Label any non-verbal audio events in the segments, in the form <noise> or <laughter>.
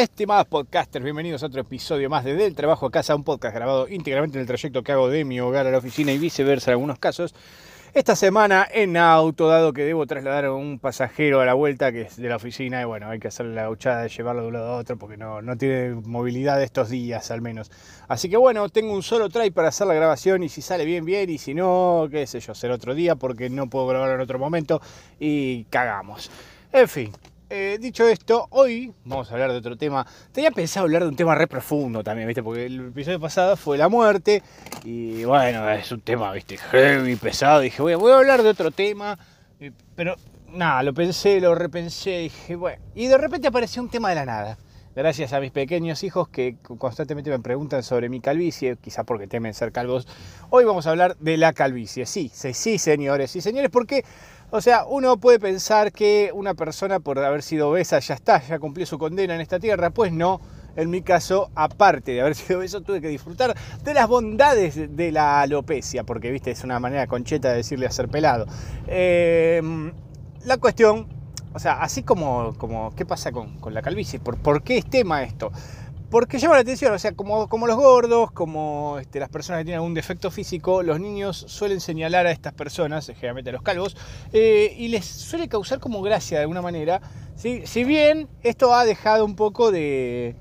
Estimados podcasters, bienvenidos a otro episodio más de Del Trabajo a Casa, un podcast grabado íntegramente en el trayecto que hago de mi hogar a la oficina y viceversa en algunos casos. Esta semana en auto, dado que debo trasladar a un pasajero a la vuelta que es de la oficina y bueno, hay que hacerle la gauchada de llevarlo de un lado a otro porque no, no tiene movilidad estos días al menos. Así que bueno, tengo un solo try para hacer la grabación y si sale bien, bien y si no, qué sé yo, será otro día porque no puedo grabar en otro momento y cagamos. En fin, eh, dicho esto, hoy vamos a hablar de otro tema. Tenía pensado hablar de un tema re profundo también, ¿viste? Porque el episodio pasado fue la muerte. Y bueno, es un tema, ¿viste? Heavy, pesado. Dije, voy a, hablar de otro tema. eh, Pero nada, lo pensé, lo repensé. Dije, bueno. Y de repente apareció un tema de la nada. Gracias a mis pequeños hijos que constantemente me preguntan sobre mi calvicie, quizá porque temen ser calvos. Hoy vamos a hablar de la calvicie. Sí, sí, sí, señores. Sí, señores, porque o sea, uno puede pensar que una persona por haber sido obesa ya está, ya cumplió su condena en esta tierra. Pues no, en mi caso, aparte de haber <laughs> sido obeso, tuve que disfrutar de las bondades de la alopecia, porque, viste, es una manera concheta de decirle a ser pelado. Eh, la cuestión, o sea, así como, como ¿qué pasa con, con la calvicie? ¿Por, ¿Por qué es tema esto? Porque llama la atención, o sea, como, como los gordos, como este, las personas que tienen algún defecto físico, los niños suelen señalar a estas personas, generalmente a los calvos, eh, y les suele causar como gracia de alguna manera. Si bien esto ha dejado un poco de,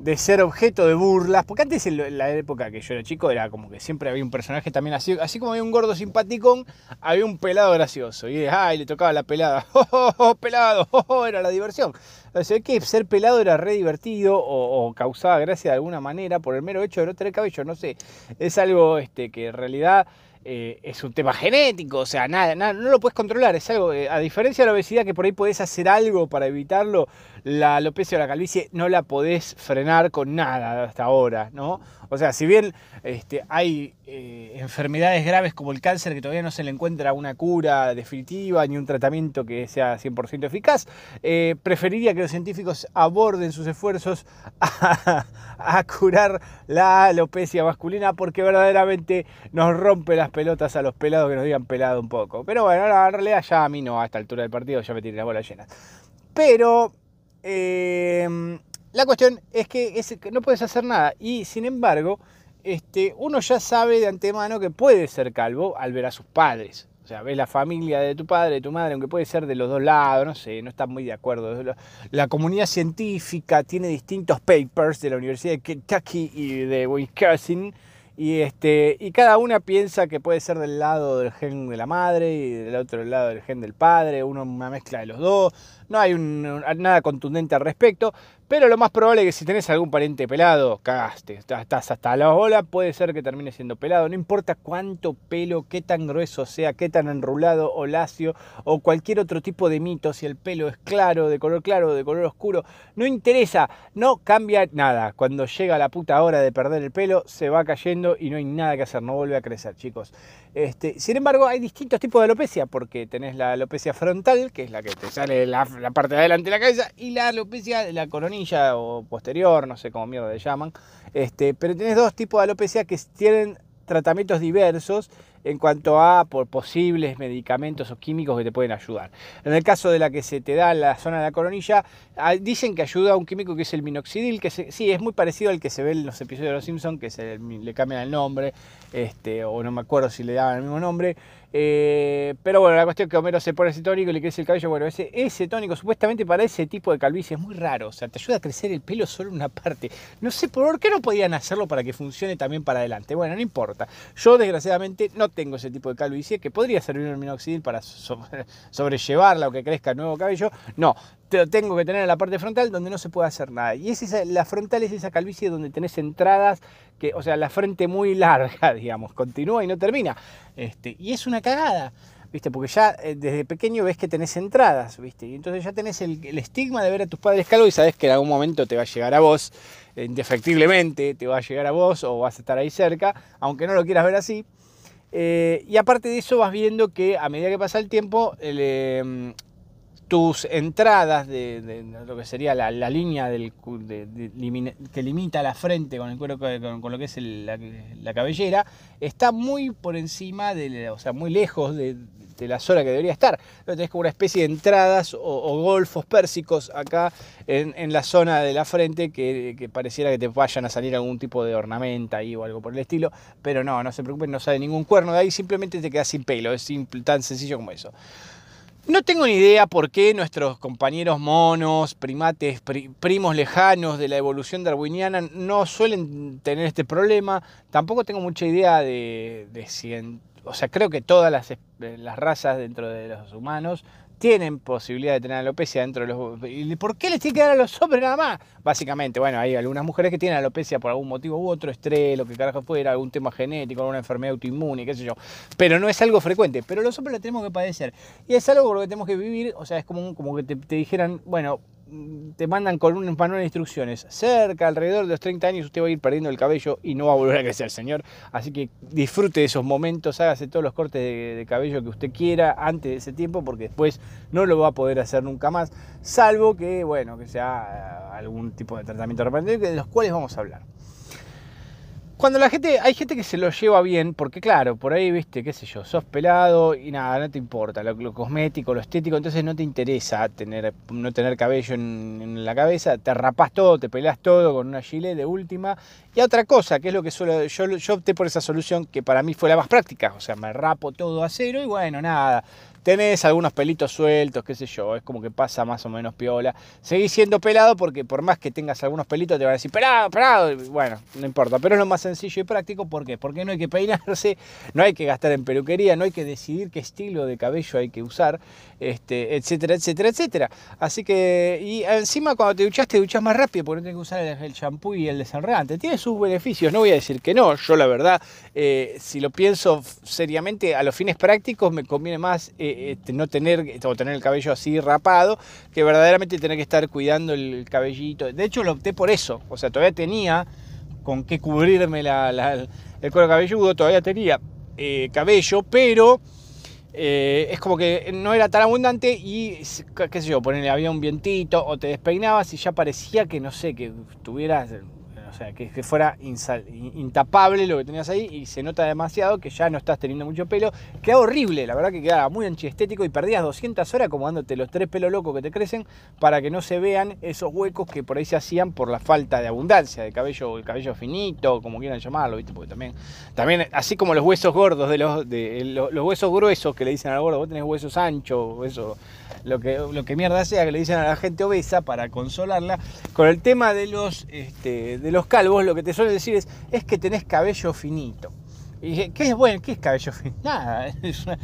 de ser objeto de burlas, porque antes en la época que yo era chico era como que siempre había un personaje también así, así como había un gordo simpaticón, había un pelado gracioso, y ay, le tocaba la pelada, <laughs> ¡Oh, oh, oh, pelado, ¡Oh, oh! era la diversión. O sea, que ser pelado era re divertido o, causaba gracia de alguna manera por el mero hecho de no tener cabello, no sé, es algo este, que en realidad... Eh, es un tema genético, o sea, nada, nada, no lo puedes controlar, es algo, eh, a diferencia de la obesidad que por ahí podés hacer algo para evitarlo, la alopecia o la calvicie no la podés frenar con nada hasta ahora, ¿no? O sea, si bien este, hay eh, enfermedades graves como el cáncer que todavía no se le encuentra una cura definitiva ni un tratamiento que sea 100% eficaz, eh, preferiría que los científicos aborden sus esfuerzos <laughs> a, curar la alopecia masculina porque verdaderamente nos rompe las pelotas a los pelados que nos digan pelado un poco. Pero bueno, en realidad ya a mí no, a esta altura del partido ya me tiene la bola llena. Pero... Eh, la cuestión es que, es que no puedes hacer nada y sin embargo este, uno ya sabe de antemano que puede ser calvo al ver a sus padres. O sea, ves la familia de tu padre, de tu madre, aunque puede ser de los dos lados, no sé, no están muy de acuerdo. La comunidad científica tiene distintos papers de la Universidad de Kentucky y de Wisconsin. Y, este, y cada una piensa que puede ser del lado del gen de la madre y del otro lado del gen del padre, uno una mezcla de los dos. No hay un, nada contundente al respecto, pero lo más probable es que si tenés algún pariente pelado, cagaste. Estás hasta la bola, puede ser que termine siendo pelado. No importa cuánto pelo, qué tan grueso sea, qué tan enrulado o lacio o cualquier otro tipo de mito, si el pelo es claro, de color claro de color oscuro, no interesa, no cambia nada. Cuando llega la puta hora de perder el pelo, se va cayendo y no hay nada que hacer, no vuelve a crecer, chicos. Este, sin embargo, hay distintos tipos de alopecia, porque tenés la alopecia frontal, que es la que te sale la, la parte de adelante de la cabeza, y la alopecia de la coronilla o posterior, no sé cómo mierda le llaman. Este, pero tenés dos tipos de alopecia que tienen tratamientos diversos en cuanto a por posibles medicamentos o químicos que te pueden ayudar. En el caso de la que se te da la zona de la coronilla, dicen que ayuda a un químico que es el minoxidil, que sí, es muy parecido al que se ve en los episodios de Los Simpsons, que se le cambian el nombre, este, o no me acuerdo si le daban el mismo nombre. Eh, pero bueno, la cuestión es que Homero se pone ese tónico y le crece el cabello. Bueno, ese, ese tónico supuestamente para ese tipo de calvicie es muy raro. O sea, te ayuda a crecer el pelo solo una parte. No sé por qué no podían hacerlo para que funcione también para adelante. Bueno, no importa. Yo desgraciadamente no tengo ese tipo de calvicie que podría servir el minoxidil para sobre, <laughs> sobrellevarla o que crezca nuevo cabello. No, te tengo que tener en la parte frontal donde no se puede hacer nada. Y es esa, la frontal es esa calvicie donde tenés entradas, que, o sea, la frente muy <laughs> larga, digamos, continúa y no termina. Este, y es una cagada. ¿Viste? Porque ya eh, desde pequeño ves que tenés entradas, ¿viste? Y entonces ya tenés el, estigma de ver a tus padres calvos y sabes que en algún momento te va a llegar a vos, eh, indefectiblemente te va a llegar a vos o vas a estar ahí cerca, aunque no lo quieras ver así. Eh, y aparte de eso vas viendo que a medida que pasa el tiempo, el, eh, tus entradas de, lo que sería la, línea que limita la frente con el cuero con, lo que es la, cabellera está muy por encima de, o sea, muy lejos de, la zona que debería estar. Tenés como una especie de entradas o, golfos pérsicos acá en, la zona de la frente que, pareciera que te vayan a salir algún tipo de ornamenta ahí o algo por el estilo. Pero no, no se preocupen, no sale ningún cuerno de ahí, simplemente te quedas sin pelo. Es tan sencillo como eso. No tengo ni idea por qué nuestros compañeros monos, primates, primos lejanos de la evolución darwiniana no suelen tener este problema. Tampoco tengo mucha idea de, si... o sea, creo que todas las, las razas dentro de los humanos tienen posibilidad de tener alopecia dentro de los... ¿Y por qué les tiene que dar a los hombres nada más? Básicamente, bueno, hay algunas mujeres que tienen alopecia por algún motivo u otro, estrés, lo que carajo fuera, algún tema genético, alguna enfermedad autoinmune, qué sé yo. Pero no es algo frecuente, pero los hombres lo tenemos que padecer. Y es algo con lo que tenemos que vivir, o sea, es como, como que te dijeran, bueno, te mandan con un manual de instrucciones. Cerca, alrededor de los 30 años, usted va a ir perdiendo el cabello y no va a volver a crecer, señor. Así que disfrute de esos momentos, hágase todos los cortes de, cabello que usted quiera antes de ese tiempo, porque después no lo va a poder hacer nunca más, salvo que, bueno, que sea algún tipo de tratamiento repentino, de los cuales vamos a hablar. Cuando la gente, hay gente que se lo lleva bien, porque claro, por ahí, viste, qué sé yo, sos pelado y nada, no te importa, lo, cosmético, lo estético, entonces no te interesa tener, no tener cabello en, la cabeza, te rapas todo, te pelás todo con una gilet de última. Y otra cosa, que es lo que suelo, yo, yo opté por esa solución que para mí fue la más práctica, o sea, me rapo todo a cero y bueno, nada, tenés algunos pelitos sueltos, qué sé yo, es como que pasa más o menos piola. Seguís siendo pelado porque por más que tengas algunos pelitos te van a decir, pelado, pelado, bueno, no importa, pero es lo más sencillo y práctico, ¿por qué? Porque no hay que peinarse, no hay que gastar en peluquería, no hay que decidir qué estilo de cabello hay que usar, este, etcétera, etcétera, etcétera. Así que, y encima cuando te duchas, te duchas más rápido porque no tienes que usar el shampoo y el desenredante. Tiene sus beneficios, no voy a decir que no, yo la verdad, eh, si lo pienso seriamente, a los fines prácticos me conviene más... Eh, este, no tener o tener el cabello así rapado, que verdaderamente tener que estar cuidando el cabellito. De hecho, lo opté por eso. O sea, todavía tenía con qué cubrirme el cuero cabelludo, todavía tenía eh, cabello, pero eh, es como que no era tan abundante y, qué sé yo, ponerle había un vientito o te despeinabas y ya parecía que, no sé, que tuvieras o sea, que, fuera intapable lo que tenías ahí y se nota demasiado que ya no estás teniendo mucho pelo. Queda horrible, la verdad que quedaba muy anchiestético y perdías 200 horas acomodándote los tres pelos locos que te crecen para que no se vean esos huecos que por ahí se hacían por la falta de abundancia de cabello, el cabello finito, como quieran llamarlo, ¿viste? Porque también, también así como los huesos gordos de los, de, los, huesos gruesos que le dicen al gordo, vos tenés huesos anchos, huesos lo que, lo que mierda sea que le dicen a la gente obesa para consolarla. Con el tema de los, este, de los calvos, lo que te suelen decir es, es que tenés cabello finito. Y dije, ¿qué es bueno? ¿Qué es cabello fino? <laughs> Nada, es una,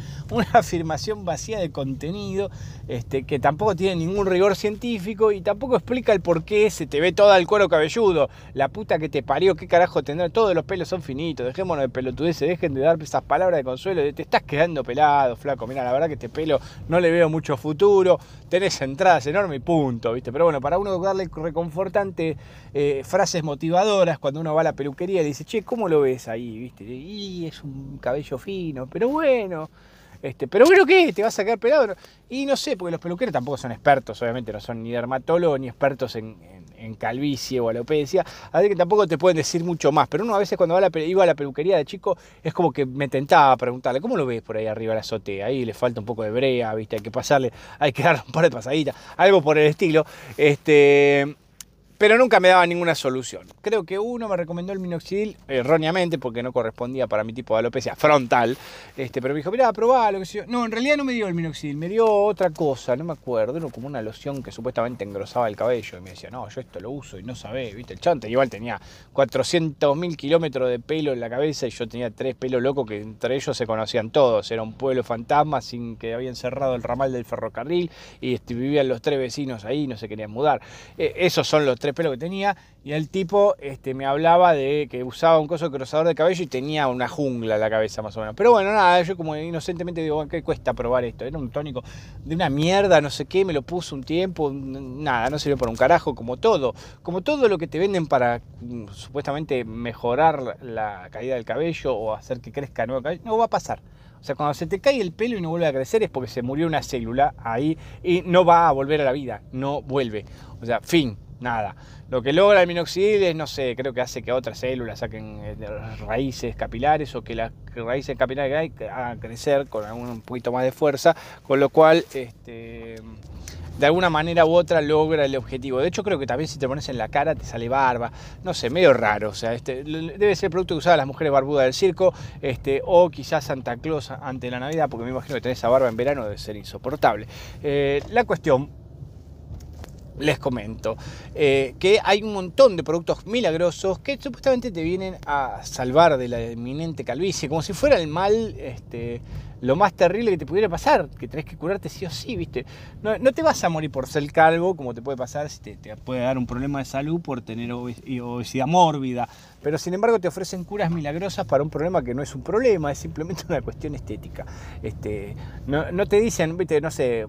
afirmación vacía de contenido este, que tampoco tiene ningún rigor científico y tampoco explica el por qué se te ve todo el cuero cabelludo. La puta que te parió, qué carajo tendrá. Todos los pelos son finitos, dejémonos de pelotudeces, dejen de dar esas palabras de consuelo. De, te estás quedando pelado, flaco. Mira, la verdad que este pelo no le veo mucho futuro. Tenés entradas enormes y punto, ¿viste? Pero bueno, para uno darle reconfortante eh, frases motivadoras cuando uno va a la peluquería y dice, che, ¿cómo lo ves ahí? ¿Viste? es un cabello fino, pero bueno. Este, pero bueno, ¿qué? ¿Te vas a quedar pelado? Y no sé, porque los peluqueros tampoco son expertos, obviamente, no son ni dermatólogos ni expertos en, calvicie o alopecia, así que tampoco te pueden decir mucho más. Pero uno a veces cuando va a la, iba a la peluquería de chico, es como que me tentaba preguntarle, ¿cómo lo ves por ahí arriba la azotea? Ahí le falta un poco de brea, ¿viste? Hay que pasarle, hay que darle un par de pasaditas, algo por el estilo. Este pero nunca me daba ninguna solución. Creo que uno me recomendó el minoxidil erróneamente porque no correspondía para mi tipo de alopecia frontal, este, pero me dijo, mira, probalo. Que No, en realidad no me dio el minoxidil, me dio otra cosa, no me acuerdo, como una loción que supuestamente engrosaba el cabello y me decía, no, yo esto lo uso y no sabés, viste, el chante igual tenía 400.000 kilómetros de pelo en la cabeza y yo tenía tres pelos locos que entre ellos se conocían todos, era un pueblo fantasma sin que habían cerrado el ramal del ferrocarril y vivían los tres vecinos ahí, no se querían mudar. E, esos son los tres pelo que tenía y el tipo este, me hablaba de que usaba un coso cruzador de cabello y tenía una jungla en la cabeza más o menos. Pero bueno, nada, yo como inocentemente digo, ¿qué cuesta probar esto? Era un tónico de una mierda, no sé qué, me lo puso un tiempo, nada, no sirvió para un carajo, como todo. Como todo lo que te venden para mm, supuestamente mejorar la caída del cabello o hacer que crezca nuevo cabello, no va a pasar. O sea, cuando se te cae el pelo y no vuelve a crecer es porque se murió una célula ahí y no va a volver a la vida, no vuelve. O sea, fin, nada. Lo que logra el minoxidil es, no sé, creo que hace que otras células saquen eh, raíces capilares o que las raíces capilares hagan crecer con un poquito más de fuerza, con lo cual este, de alguna manera u otra logra el objetivo. De hecho, creo que también si te pones en la cara te sale barba, no sé, medio raro. O sea, este, debe ser el producto que usaban las mujeres barbudas del circo, este, o quizás Santa Claus ante la Navidad, porque me imagino que tener esa barba en verano debe ser insoportable. Eh, la cuestión les comento eh, que hay un montón de productos milagrosos que supuestamente te vienen a salvar de la inminente calvicie, como si fuera el mal este, lo más terrible que te pudiera pasar, que tenés que curarte sí o sí, ¿viste? No, te vas a morir por ser calvo, como te puede pasar si te, puede dar un problema de salud por tener obesidad mórbida, pero sin embargo te ofrecen curas milagrosas para un problema que no es un problema, es simplemente una cuestión estética. Este, no, no te dicen, ¿viste? No sé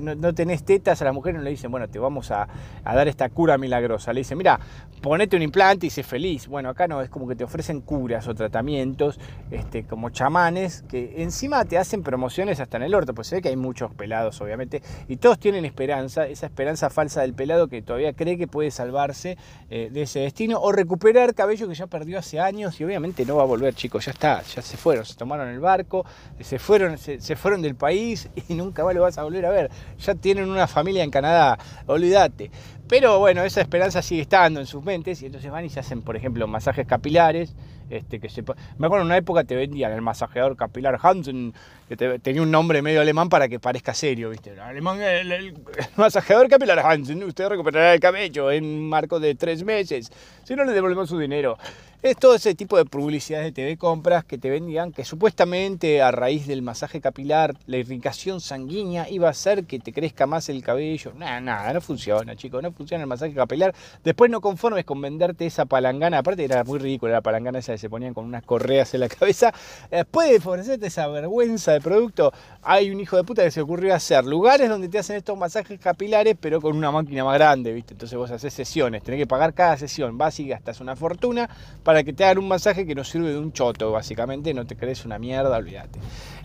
no, tenés tetas, a la mujer no le dicen, bueno, te vamos a, dar esta cura milagrosa. Le dicen, mira, ponete un implante y sé feliz. Bueno, acá no, es como que te ofrecen curas o tratamientos, este, como chamanes, que encima te hacen promociones hasta en el orto, pues se ve que hay muchos pelados, obviamente, y todos tienen esperanza, esa esperanza falsa del pelado que todavía cree que puede salvarse eh, de ese destino o recuperar cabello que ya perdió hace años y obviamente no va a volver, chicos, ya está, ya se fueron, se tomaron el barco, se fueron, se, se fueron del país <laughs> y nunca más lo vas a volver a ver ya tienen una familia en Canadá, olvídate. Pero bueno, esa esperanza sigue estando en sus mentes y entonces van y se hacen, por ejemplo, masajes capilares. Este, que se, me acuerdo en una época te vendían el masajeador capilar Hansen, que tenía un nombre medio alemán para que parezca serio, ¿viste? El, alemán, el, masajeador capilar Hansen, usted recuperará el cabello en marco de tres meses, si no le devolvemos su dinero. Es todo ese tipo de publicidades de TV compras que te vendían que supuestamente a raíz del masaje capilar, la irrigación sanguínea iba a hacer que te crezca más el cabello. Nada, nada, no funciona, chicos, no funciona el masaje capilar. Después no conformes con venderte esa palangana, aparte era muy ridícula la palangana esa que se ponían con unas correas en la cabeza. Después de ofrecerte esa vergüenza de producto, hay un hijo de puta que se ocurrió hacer lugares donde te hacen estos masajes capilares, pero con una máquina más grande, ¿viste? Entonces vos haces sesiones, tenés que pagar cada sesión, vas y gastas una fortuna para que te hagan un masaje que no sirve de un choto, básicamente, no te crees una mierda, olvídate.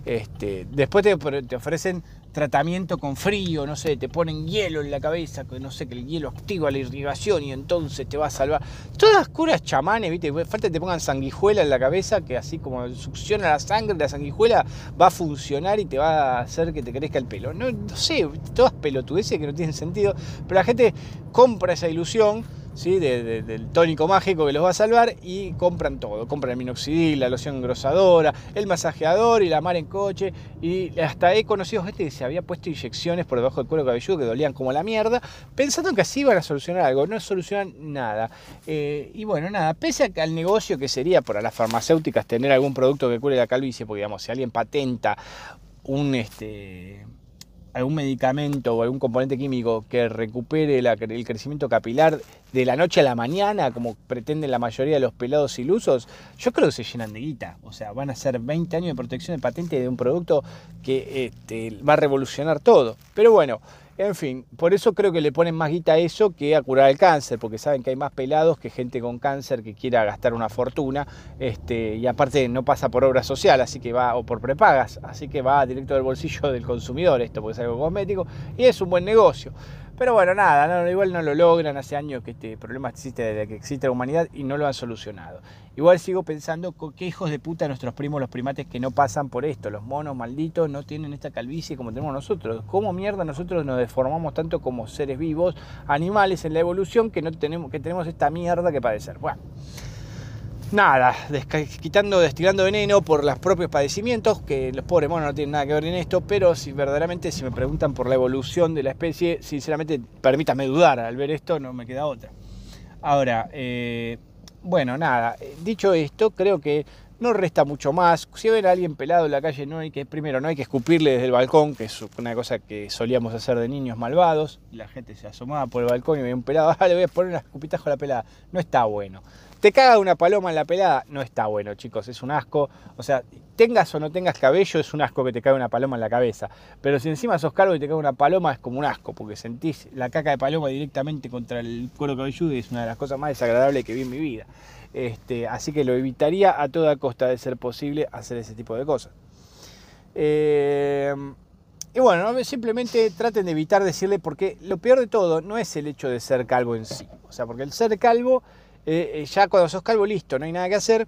Este, después te, te, ofrecen tratamiento con frío, no sé, te ponen hielo en la cabeza, que no sé, que el hielo activa la irrigación y entonces te va a salvar. Todas curas chamanes, ¿viste? Falta que te pongan sanguijuela en la cabeza, que así como succiona la sangre, la sanguijuela va a funcionar y te va a hacer que te crezca el pelo. No, no sé, todas pelotudeces que no tienen sentido, pero la gente compra esa ilusión del tónico mágico que los va a salvar y compran todo. Compran el minoxidil, la loción engrosadora, el masajeador y la mar en coche. Y hasta he conocido gente que se había puesto inyecciones por debajo del cuero cabelludo que dolían como la mierda, pensando que así iban a solucionar algo. No solucionan nada. Eh, y bueno, nada, pese al negocio que sería para las farmacéuticas tener algún producto que cure la calvicie, porque digamos, si alguien patenta un este algún medicamento o algún componente químico que recupere el crecimiento capilar de la noche a la mañana, como pretenden la mayoría de los pelados ilusos, yo creo que se llenan de guita. O sea, van a ser 20 años de protección de patente de un producto que este, va a revolucionar todo. Pero bueno, en fin, por eso creo que le ponen más guita a eso que a curar el cáncer, porque saben que hay más pelados que gente con cáncer que quiera gastar una fortuna, este, y aparte no pasa por obra social, así que va, o por prepagas, así que va directo del bolsillo del consumidor esto, porque es algo cosmético, y es un buen negocio. Pero bueno, nada, igual no lo logran. Hace años que este problema existe desde que existe la humanidad y no lo han solucionado. Igual sigo pensando qué hijos de puta nuestros primos, los primates que no pasan por esto. Los monos malditos no tienen esta calvicie como tenemos nosotros. ¿Cómo mierda nosotros nos deformamos tanto como seres vivos, animales en la evolución, que no tenemos, que tenemos esta mierda que padecer? Bueno nada, quitando, destilando veneno por los propios padecimientos, que los pobres monos no tienen nada que ver en esto, pero si verdaderamente si me preguntan por la evolución de la especie, sinceramente permítame dudar, al ver esto no me queda otra. Ahora, eh, bueno, nada, dicho esto, creo que no resta mucho más. Si ven a alguien pelado en la calle, no hay que, primero, no hay que escupirle desde el balcón, que es una cosa que solíamos hacer de niños malvados. La gente se asomaba por el balcón y veía un pelado, <laughs> ah, le voy a poner una escupitajo a la pelada. No está bueno. Te caga una paloma en la pelada, no está bueno, chicos, es un asco. O sea, tengas o no tengas cabello, es un asco que te cae una paloma en la cabeza. Pero si encima sos calvo y te cae una paloma, es como un asco, porque sentís la caca de paloma directamente contra el cuero cabelludo y es una de las cosas más desagradables que vi en mi vida. Este, así que lo evitaría a toda costa de ser posible hacer ese tipo de cosas. Eh, Y bueno, simplemente traten de evitar decirle, porque lo peor de todo no es el hecho de ser calvo en sí. O sea, porque el ser calvo, eh, eh, ya cuando sos calvo, listo, no hay nada que hacer.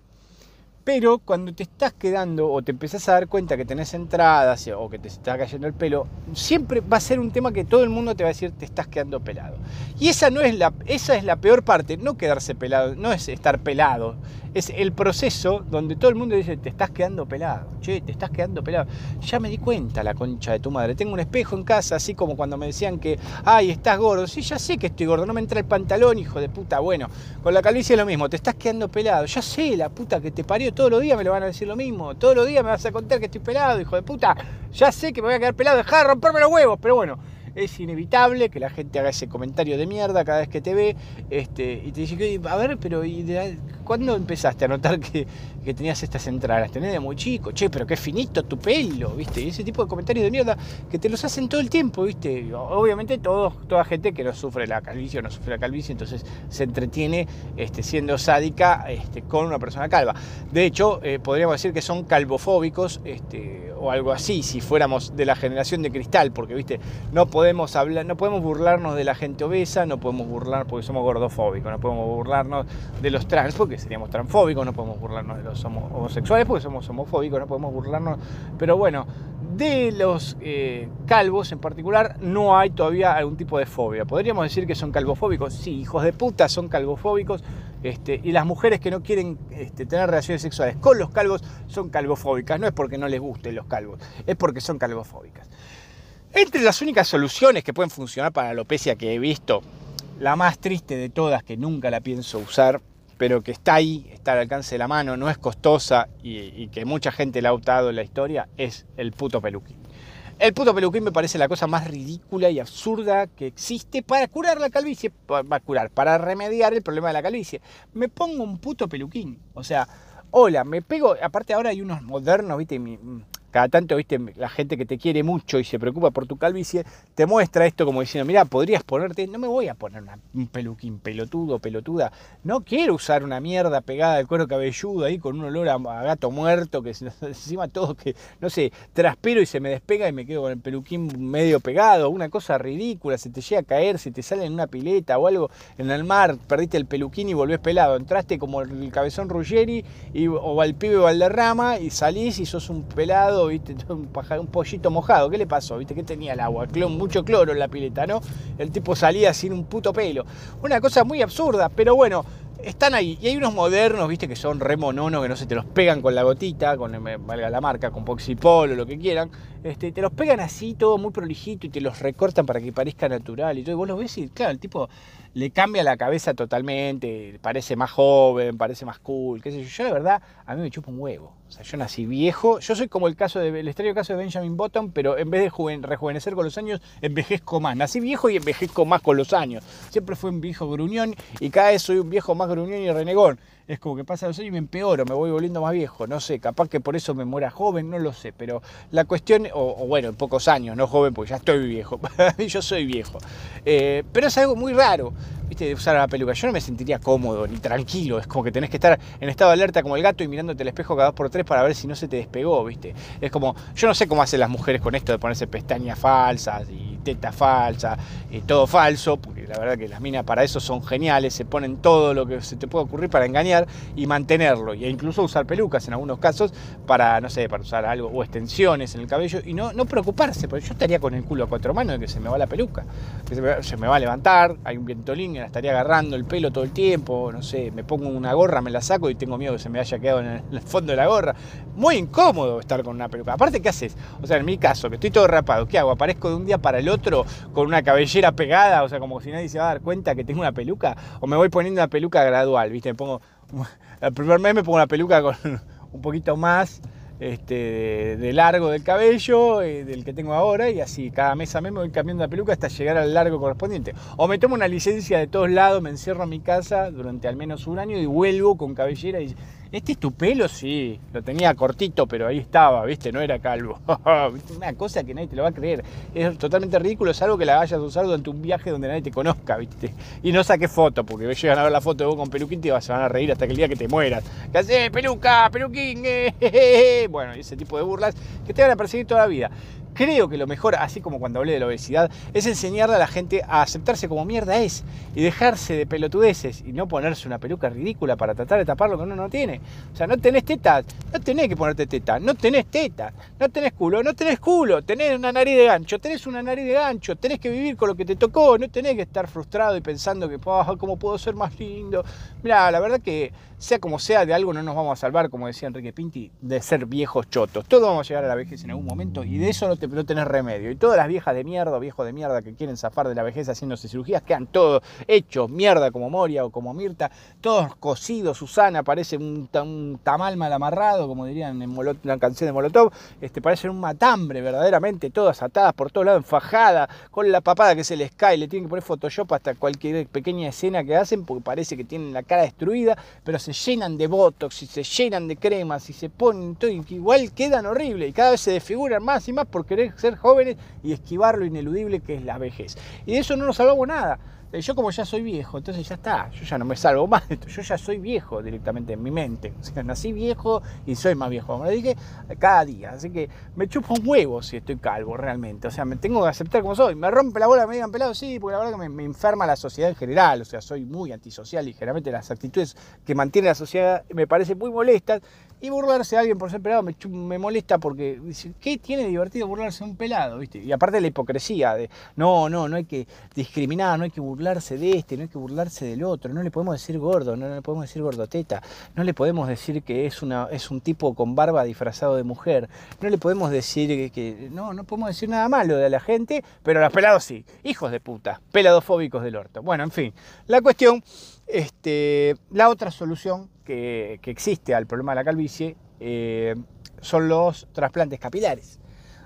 Pero cuando te estás quedando o te empezás a dar cuenta que tenés entradas o que te está cayendo el pelo, siempre va a ser un tema que todo el mundo te va a decir te estás quedando pelado. Y esa no es la, esa es la peor parte, no quedarse pelado, no es estar pelado, es el proceso donde todo el mundo dice, te estás quedando pelado, che, te estás quedando pelado. Ya me di cuenta, la concha de tu madre. Tengo un espejo en casa, así como cuando me decían que, ay, estás gordo. Sí, ya sé que estoy gordo, no me entra el pantalón, hijo de puta. Bueno, con la calvicie es lo mismo, te estás quedando pelado. Ya sé, la puta que te parió, todos los días me lo van a decir lo mismo. Todos los días me vas a contar que estoy pelado, hijo de puta. Ya sé que me voy a quedar pelado, dejar de romperme los huevos, pero bueno es inevitable que la gente haga ese comentario de mierda cada vez que te ve este, y te dice, a ver, pero ¿y ¿cuándo empezaste a notar que, tenías estas entradas? Tenés de muy chico, che, pero qué finito tu pelo, ¿viste? Y ese tipo de comentarios de mierda que te los hacen todo el tiempo, ¿viste? Obviamente todos, toda gente que no sufre la calvicie o no sufre la calvicie, entonces se entretiene este, siendo sádica este, con una persona calva. De hecho, eh, podríamos decir que son calvofóbicos este, o algo así, si fuéramos de la generación de cristal, porque, ¿viste? No podemos hablar, no podemos burlarnos de la gente obesa, no podemos burlar porque somos gordofóbicos, no podemos burlarnos de los trans porque seríamos transfóbicos, no podemos burlarnos de los homosexuales porque somos homofóbicos, no podemos burlarnos, pero bueno, de los eh, calvos en particular no hay todavía algún tipo de fobia. Podríamos decir que son calvofóbicos, sí, hijos de puta son calvofóbicos, este, y las mujeres que no quieren este, tener relaciones sexuales con los calvos son calvofóbicas, no es porque no les gusten los calvos, es porque son calvofóbicas. Entre las únicas soluciones que pueden funcionar para la alopecia que he visto, la más triste de todas, que nunca la pienso usar, pero que está ahí, está al alcance de la mano, no es costosa y, que mucha gente la ha optado en la historia, es el puto peluquín. El puto peluquín me parece la cosa más ridícula y absurda que existe para curar la calvicie, para curar, para remediar el problema de la calvicie. Me pongo un puto peluquín, o sea, hola, me pego, aparte ahora hay unos modernos, viste, cada tanto, viste, la gente que te quiere mucho y se preocupa por tu calvicie, te muestra esto como diciendo, mira, podrías ponerte, no me voy a poner un peluquín pelotudo, pelotuda, no quiero usar una mierda pegada al cuero cabelludo ahí con un olor a, gato muerto, que <laughs> encima todo que, no sé, transpiro y se me despega y me quedo con el peluquín medio pegado, una cosa ridícula, se te llega a caer, se te sale en una pileta o algo en el mar, perdiste el peluquín y volvés pelado, entraste como el cabezón Ruggeri o al pibe Valderrama y salís y sos un pelado ¿viste? <laughs> Un, pollito mojado. ¿Qué le pasó? ¿Viste? ¿Qué tenía el agua? mucho cloro en la pileta, ¿no? El tipo salía sin un puto pelo. Una cosa muy absurda, pero bueno, están ahí. Y hay unos modernos, viste, que son re mononos, que no se te los pegan con la gotita, con, valga la marca, con Poxipol o lo que quieran. Este, te los pegan así, todo muy prolijito, y te los recortan para que parezca natural. Y todo. Y vos los ves y, claro, el tipo le cambia la cabeza totalmente, parece más joven, parece más cool, qué sé yo. Yo, la verdad, a mí me chupa un huevo. O sea, yo nací viejo. Yo soy como el caso de, el extraño caso de Benjamin Button, pero en vez de rejuvenecer con los años, envejezco más. Nací viejo y envejezco más con los años. Siempre fui un viejo gruñón y cada vez soy un viejo más gruñón y renegón es como que pasa los años y me empeoro, me voy volviendo más viejo, no sé, capaz que por eso me muera joven, no lo sé, pero la cuestión, o, bueno, en pocos años, no joven, porque ya estoy viejo, <laughs> yo soy viejo, eh, pero es algo muy raro, viste, de usar la peluca, yo no me sentiría cómodo ni tranquilo, es como que tenés que estar en estado de alerta como el gato y mirándote el espejo cada dos por tres para ver si no se te despegó, viste, es como, yo no sé cómo hacen las mujeres con esto de ponerse pestañas falsas y teta falsa, y todo falso, porque la verdad que las minas para eso son geniales, se ponen todo lo que se te puede ocurrir para engañar, y mantenerlo, e incluso usar pelucas en algunos casos para, no sé, para usar algo, o extensiones en el cabello, y no, no preocuparse, porque yo estaría con el culo a cuatro manos de que se me va la peluca, que se me, va a levantar, hay un vientolín, estaría agarrando el pelo todo el tiempo, no sé, me pongo una gorra, me la saco y tengo miedo que se me haya quedado en el fondo de la gorra. Muy incómodo estar con una peluca. Aparte, ¿qué haces? O sea, en mi caso, que estoy todo rapado, ¿qué hago? ¿Aparezco de un día para el otro con una cabellera pegada? O sea, como si nadie se va a dar cuenta que tengo una peluca. O me voy poniendo una peluca gradual, ¿viste? Me pongo <laughs> el primer mes me pongo una peluca con <laughs> un poquito más este, de, largo del cabello eh, del que tengo ahora y así cada mes a mes me voy cambiando la peluca hasta llegar al largo correspondiente. O me tomo una licencia de todos lados, me encierro en mi casa durante al menos un año y vuelvo con cabellera y ¿Este es tu pelo? Sí, lo tenía cortito, pero ahí estaba, ¿viste? No era calvo. <laughs> Una cosa que nadie te lo va a creer. Es totalmente ridículo, es algo que la vayas a usar durante un viaje donde nadie te conozca, ¿viste? Y no saques foto, porque llegan a ver la foto de vos con peluquín y te van a reír hasta que el día que te mueras. ¿Qué haces? ¡Peluca! ¡Peluquín! Eh, <laughs> bueno, ese tipo de burlas que te van a perseguir toda la vida. Creo que lo mejor, así como cuando hablé de la obesidad, es enseñarle a la gente a aceptarse como mierda es y dejarse de pelotudeces y no ponerse una peluca ridícula para tratar de tapar lo que uno no tiene. O sea, no tenés teta, no tenés que ponerte teta, no tenés teta, no tenés culo, no tenés culo, tenés una nariz de gancho, tenés una nariz de gancho, tenés que vivir con lo que te tocó, no tenés que estar frustrado y pensando que, oh, ¿cómo puedo ser más lindo? Mira, la verdad que sea como sea, de algo no nos vamos a salvar, como decía Enrique Pinti, de ser viejos chotos. Todos vamos a llegar a la vejez en algún momento y de eso no, no tenés remedio. Y todas las viejas de mierda, viejos de mierda que quieren zafar de la vejez haciéndose cirugías, quedan todos hechos mierda como Moria o como Mirta, todos cocidos. Susana parece un, tamal mal amarrado, como dirían en una canción de Molotov. Este, parecen un matambre, verdaderamente, todas atadas por todos lados, enfajadas, con la papada que se les cae. Le tienen que poner Photoshop hasta cualquier pequeña escena que hacen porque parece que tienen la cara destruida, pero se llenan de botox y se llenan de cremas y se ponen todo, igual quedan horribles y cada vez se desfiguran más y más por querer ser jóvenes y esquivar lo ineludible que es la vejez. Y de eso no nos salvamos nada. Eh, yo como ya soy viejo, entonces ya está, yo ya no me salvo más de <laughs> esto, yo ya soy viejo directamente en mi mente. O nací viejo y soy más viejo. Me lo dije cada día, así que me chupo un huevo si estoy calvo realmente. O sea, me tengo que aceptar como soy. Me rompe la bola, me digan pelado, sí, porque la verdad que me, enferma la sociedad en general. O sea, soy muy antisocial y generalmente las actitudes que mantiene la sociedad me parecen muy molestas. Y burlarse de alguien por ser pelado me, molesta porque ¿qué tiene divertido burlarse de un pelado? ¿viste? Y aparte la hipocresía de, no, no, no hay que discriminar, no hay que burlarse de este, no hay que burlarse del otro, no le podemos decir gordo, no le podemos decir gordoteta, no le podemos decir que es, una, es un tipo con barba disfrazado de mujer, no le podemos decir que, no, no podemos decir nada malo de la gente, pero los pelados sí, hijos de puta, peladofóbicos del orto. Bueno, en fin, la cuestión, este, la otra solución que, existe al problema de la calvicie eh, son los trasplantes capilares.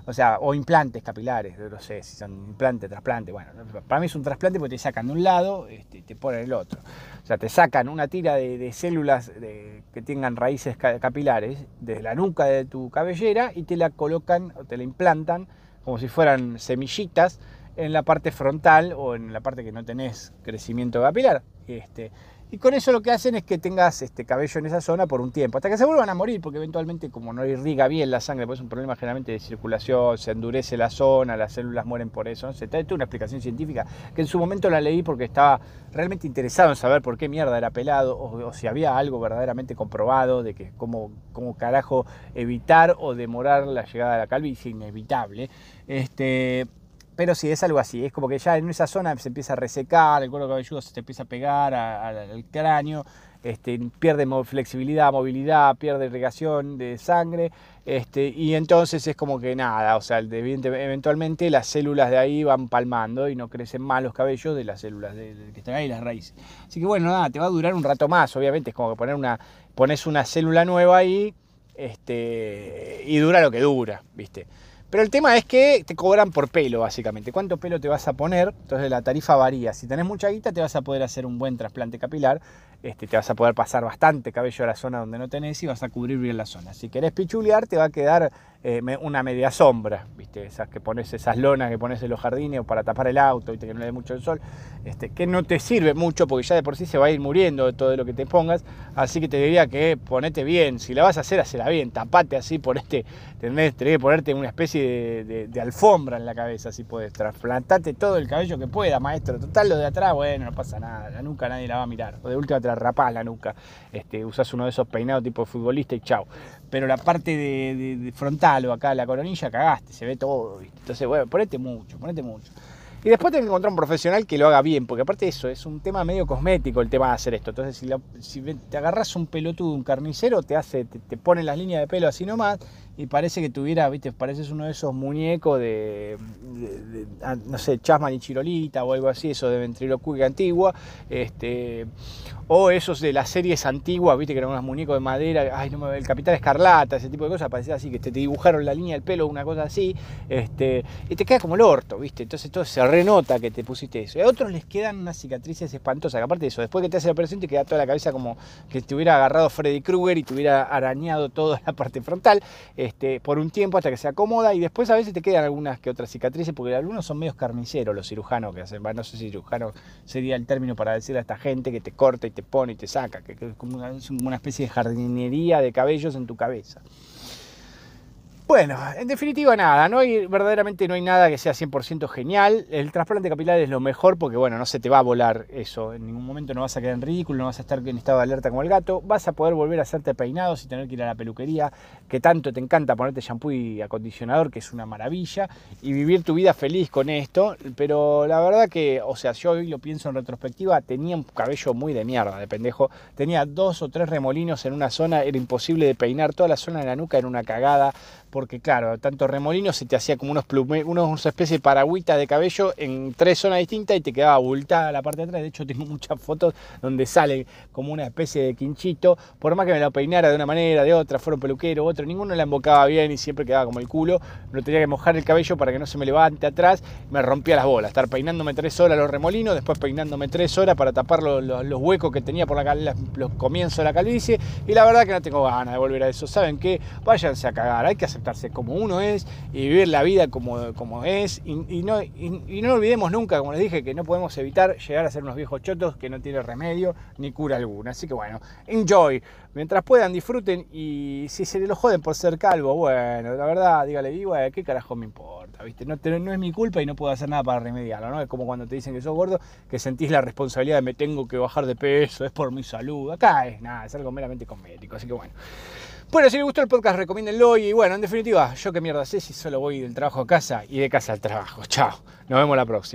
O sea, o implantes capilares, no sé si son implante, trasplante. Bueno, para mí es un trasplante porque te sacan de un lado este, y te ponen el otro. O sea, te sacan una tira de, células que tengan raíces capilares desde la nuca de tu cabellera y te la colocan o te la implantan como si fueran semillitas en la parte frontal o en la parte que no tenés crecimiento capilar. Este, y con eso lo que hacen es que tengas este cabello en esa zona por un tiempo, hasta que se vuelvan a morir, porque eventualmente como no irriga bien la sangre, pues es un problema generalmente de circulación, se endurece la zona, las células mueren por eso. ¿no? Se trae una explicación científica que en su momento la leí porque estaba realmente interesado en saber por qué mierda era pelado o, si había algo verdaderamente comprobado de que cómo, cómo carajo evitar o demorar la llegada de la calvicie inevitable. Este, pero sí, es algo así, es como que ya en esa zona se empieza a resecar, el cuero cabelludo se te empieza a pegar al cráneo, este, pierde flexibilidad, movilidad, pierde irrigación de sangre, este, y entonces es como que nada, o sea, eventualmente las células de ahí van palmando y no crecen más los cabellos de las células que están ahí, las raíces. Así que bueno, nada, te va a durar un rato más, obviamente, es como que poner una, pones una célula nueva ahí este, y dura lo que dura, ¿viste? Pero el tema es que te cobran por pelo, básicamente. ¿Cuánto pelo te vas a poner? Entonces la tarifa varía. Si tenés mucha guita, te vas a poder hacer un buen trasplante capilar. Este, te vas a poder pasar bastante cabello a la zona donde no tenés y vas a cubrir bien la zona. Si querés pichulear, te va a quedar eh, una media sombra, ¿viste? Esas que pones, esas lonas que pones en los jardines o para tapar el auto, ¿viste? Que no le dé mucho el sol, este, que no te sirve mucho porque ya de por sí se va a ir muriendo de todo lo que te pongas, así que te diría que ponete bien, si la vas a hacer, hacela bien, tapate así, por este, tenés, que ponerte una especie de, alfombra en la cabeza, si puedes, trasplantate todo el cabello que pueda, maestro, total lo de atrás, bueno, no pasa nada, la nuca nadie la va a mirar, o de última te la rapás la nuca, este, usás uno de esos peinados tipo futbolista y chao pero la parte de, frontal o acá la coronilla cagaste, se ve todo, Entonces, bueno, ponete mucho, ponete mucho. Y después tenés que encontrar un profesional que lo haga bien, porque aparte de eso, es un tema medio cosmético el tema de hacer esto. Entonces, si, te agarras un pelotudo, un carnicero, te hace, te, pone las líneas de pelo así nomás, y parece que tuviera, viste, pareces uno de esos muñecos de, ah, no sé, Chasman y Chirolita o algo así, eso de ventriloquia antigua, este, o esos de las series antiguas, viste, que eran unos muñecos de madera, ay, no me el Capitán Escarlata, ese tipo de cosas, parecía así, que te, dibujaron la línea del pelo, una cosa así, este, y te queda como el orto, viste, entonces todo se renota que te pusiste eso. Y a otros les quedan unas cicatrices espantosas, que aparte de eso, después que te hace la operación te queda toda la cabeza como que te hubiera agarrado Freddy Krueger y te hubiera arañado toda la parte frontal, por un tiempo hasta que se acomoda, y después a veces te quedan algunas que otras cicatrices, porque algunos son medios carniceros los cirujanos que hacen, no sé si cirujano sería el término para decirle a esta gente que te corta y te pone y te saca, que es como una, especie de jardinería de cabellos en tu cabeza. Bueno, en definitiva nada, no hay, verdaderamente no hay nada que sea 100% genial. El trasplante capilar es lo mejor porque bueno, no se te va a volar eso, en ningún momento no vas a quedar en ridículo, no vas a estar en estado de alerta como el gato, vas a poder volver a hacerte peinados y tener que ir a la peluquería, que tanto te encanta ponerte shampoo y acondicionador, que es una maravilla, y vivir tu vida feliz con esto, pero la verdad que, o sea, yo hoy lo pienso en retrospectiva, tenía un cabello muy de mierda, de pendejo, tenía dos o tres remolinos en una zona, era imposible de peinar, toda la zona de la nuca era una cagada, porque claro, tanto remolino se te hacía como unos plume, unos especie de paragüita de cabello en tres zonas distintas y te quedaba abultada la parte de atrás. De hecho, tengo muchas fotos donde sale como una especie de quinchito. Por más que me lo peinara de una manera, de otra, fuera un peluquero, otro, ninguno la embocaba bien y siempre quedaba como el culo. Me tenía que mojar el cabello para que no se me levante atrás. Me rompía las bolas. Estar peinándome tres horas los remolinos, después peinándome tres horas para tapar los, los, huecos que tenía por la, los comienzos de la calvicie. Y la verdad que no tengo ganas de volver a eso. ¿Saben qué? Váyanse a cagar. Hay que hacer como uno es y vivir la vida como, como es. Y, no, y, no olvidemos nunca, como les dije, que no podemos evitar llegar a ser unos viejos chotos que no tienen remedio ni cura alguna. Así que bueno, enjoy. Mientras puedan, disfruten y si se lo joden por ser calvo, bueno, la verdad, dígale, y bueno, ¿qué carajo me importa? ¿viste? No, no es mi culpa y no puedo hacer nada para remediarlo, ¿no? Es como cuando te dicen que sos gordo, que sentís la responsabilidad de me tengo que bajar de peso, es por mi salud. Acá es nada, es algo meramente cosmético, así que bueno. Bueno, si les gustó el podcast, recomiéndenlo. Y bueno, en definitiva, yo qué mierda sé si solo voy del trabajo a casa y de casa al trabajo. Chao. Nos vemos la próxima.